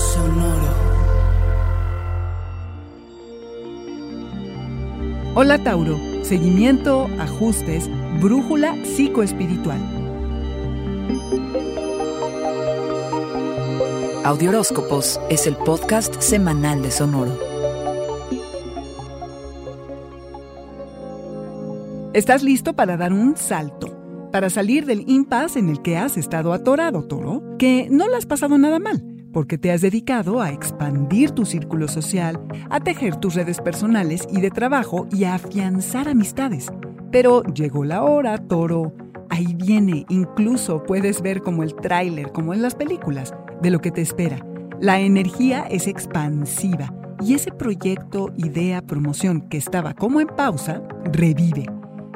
Sonoro. Hola Tauro, seguimiento, ajustes, brújula psicoespiritual. Audioróscopos es el podcast semanal de Sonoro. ¿Estás listo para dar un salto? Para salir del impasse en el que has estado atorado, toro, que no lo has pasado nada mal porque te has dedicado a expandir tu círculo social, a tejer tus redes personales y de trabajo y a afianzar amistades. Pero llegó la hora, toro. Ahí viene, incluso puedes ver como el tráiler, como en las películas, de lo que te espera. La energía es expansiva y ese proyecto, idea, promoción que estaba como en pausa, revive.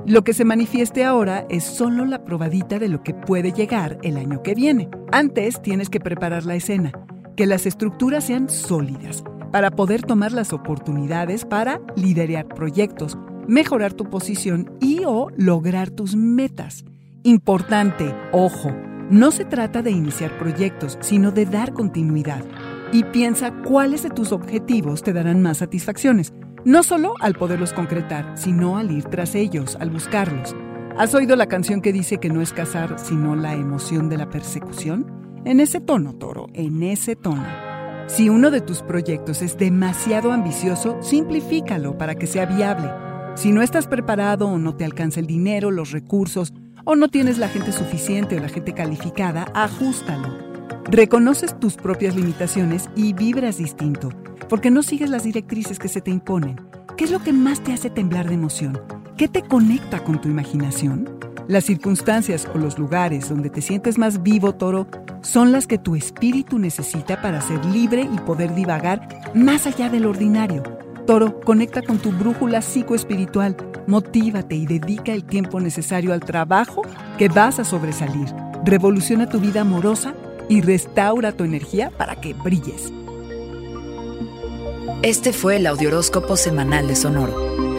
Lo que se manifieste ahora es solo la probadita de lo que puede llegar el año que viene. Antes tienes que preparar la escena, que las estructuras sean sólidas para poder tomar las oportunidades para liderar proyectos, mejorar tu posición y o lograr tus metas. Importante, ojo, no se trata de iniciar proyectos, sino de dar continuidad. Y piensa cuáles de tus objetivos te darán más satisfacciones no solo al poderlos concretar, sino al ir tras ellos, al buscarlos. ¿Has oído la canción que dice que no es cazar, sino la emoción de la persecución? En ese tono, toro, en ese tono. Si uno de tus proyectos es demasiado ambicioso, simplifícalo para que sea viable. Si no estás preparado o no te alcanza el dinero, los recursos, o no tienes la gente suficiente o la gente calificada, ajustalo. Reconoces tus propias limitaciones y vibras distinto porque no sigues las directrices que se te imponen. ¿Qué es lo que más te hace temblar de emoción? ¿Qué te conecta con tu imaginación? Las circunstancias o los lugares donde te sientes más vivo, toro, son las que tu espíritu necesita para ser libre y poder divagar más allá del ordinario. Toro, conecta con tu brújula psicoespiritual, motívate y dedica el tiempo necesario al trabajo que vas a sobresalir. Revoluciona tu vida amorosa y restaura tu energía para que brilles. Este fue el Audioróscopo Semanal de Sonoro.